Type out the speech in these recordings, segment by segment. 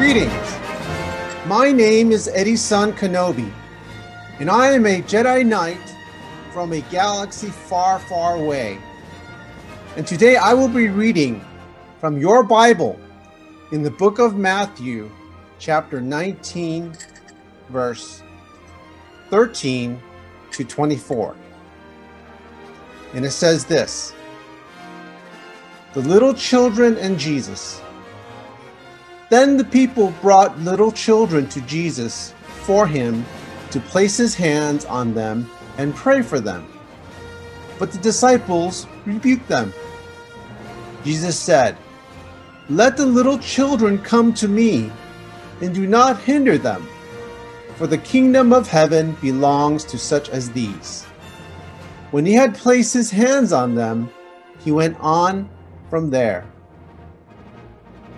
Greetings. My name is Eddie-san Kenobi, and I am a Jedi Knight from a galaxy far, far away. And today I will be reading from your Bible in the book of Matthew, chapter 19, verse 13 to 24. And it says this The little children and Jesus. Then the people brought little children to Jesus for him to place his hands on them and pray for them. But the disciples rebuked them. Jesus said, Let the little children come to me, and do not hinder them, for the kingdom of heaven belongs to such as these. When he had placed his hands on them, he went on from there.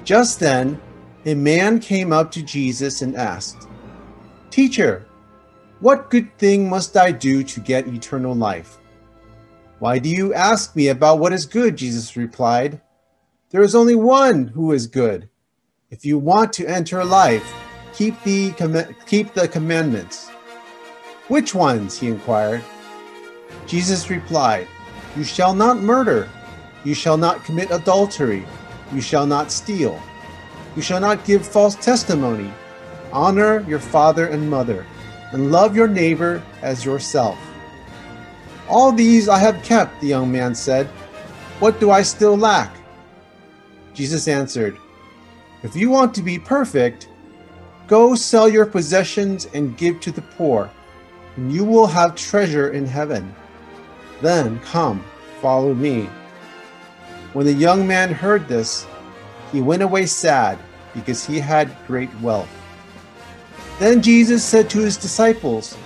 Just then, a man came up to Jesus and asked, Teacher, what good thing must I do to get eternal life? Why do you ask me about what is good? Jesus replied. There is only one who is good. If you want to enter life, keep the, keep the commandments. Which ones? he inquired. Jesus replied, You shall not murder. You shall not commit adultery. You shall not steal. You shall not give false testimony. Honor your father and mother, and love your neighbor as yourself. All these I have kept, the young man said. What do I still lack? Jesus answered, If you want to be perfect, go sell your possessions and give to the poor, and you will have treasure in heaven. Then come, follow me. When the young man heard this, he went away sad because he had great wealth. Then Jesus said to his disciples,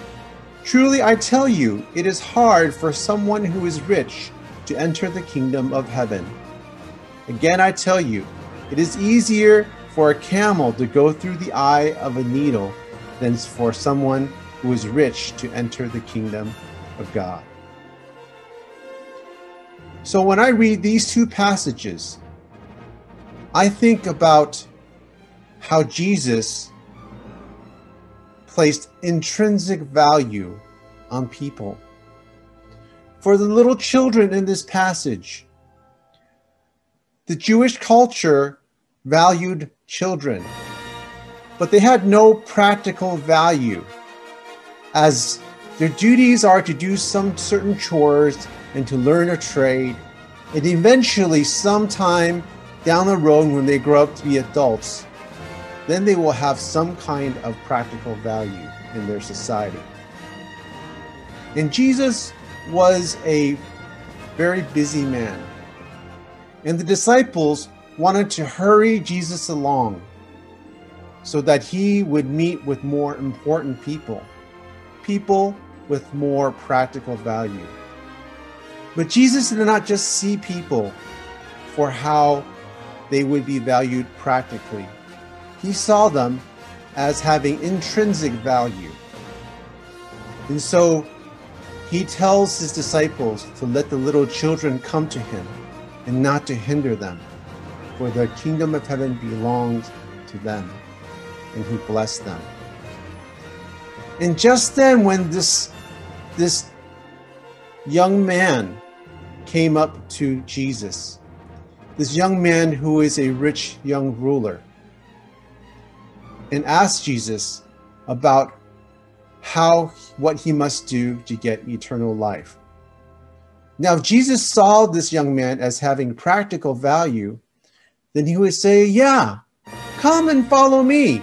Truly I tell you, it is hard for someone who is rich to enter the kingdom of heaven. Again I tell you, it is easier for a camel to go through the eye of a needle than for someone who is rich to enter the kingdom of God. So when I read these two passages, I think about how Jesus placed intrinsic value on people. For the little children in this passage, the Jewish culture valued children, but they had no practical value, as their duties are to do some certain chores and to learn a trade, and eventually, sometime down the road when they grow up to be adults, then they will have some kind of practical value in their society. And Jesus was a very busy man. And the disciples wanted to hurry Jesus along so that he would meet with more important people, people with more practical value. But Jesus did not just see people for how they would be valued practically. He saw them as having intrinsic value. And so he tells his disciples to let the little children come to him and not to hinder them, for the kingdom of heaven belongs to them. And he blessed them. And just then, when this, this young man came up to Jesus, this young man who is a rich young ruler, and asked Jesus about how what he must do to get eternal life. Now, if Jesus saw this young man as having practical value, then he would say, Yeah, come and follow me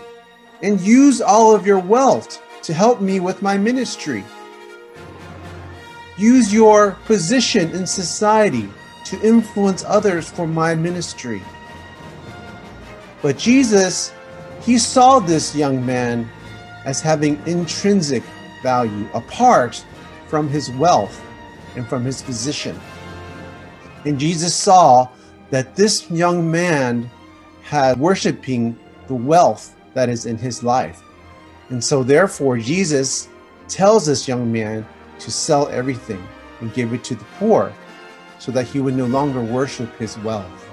and use all of your wealth to help me with my ministry. Use your position in society to influence others for my ministry. But Jesus, he saw this young man as having intrinsic value apart from his wealth and from his position. And Jesus saw that this young man had worshiping the wealth that is in his life. And so, therefore, Jesus tells this young man to sell everything and give it to the poor so that he would no longer worship his wealth.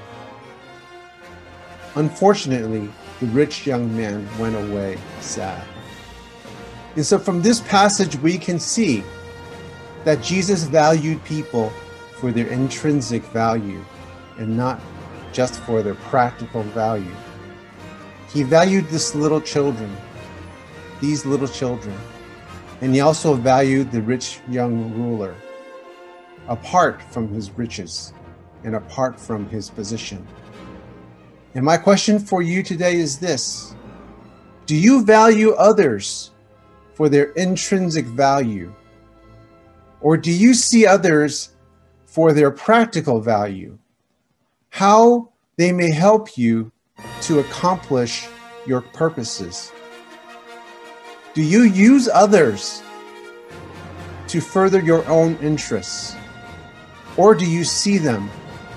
Unfortunately, the rich young man went away sad. And so from this passage, we can see that Jesus valued people for their intrinsic value and not just for their practical value. He valued this little children, these little children, and he also valued the rich young ruler apart from his riches and apart from his position. And my question for you today is this Do you value others for their intrinsic value? Or do you see others for their practical value? How they may help you to accomplish your purposes? Do you use others to further your own interests? Or do you see them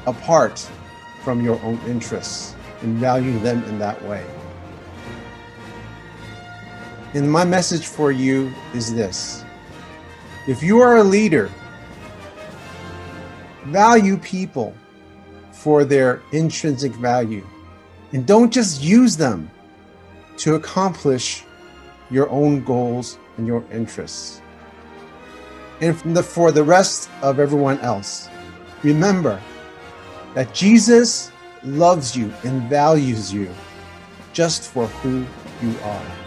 apart from your own interests and value them in that way? And my message for you is this if you are a leader, value people for their intrinsic value and don't just use them to accomplish your own goals and your interests. And for the rest of everyone else, remember that Jesus loves you and values you just for who you are.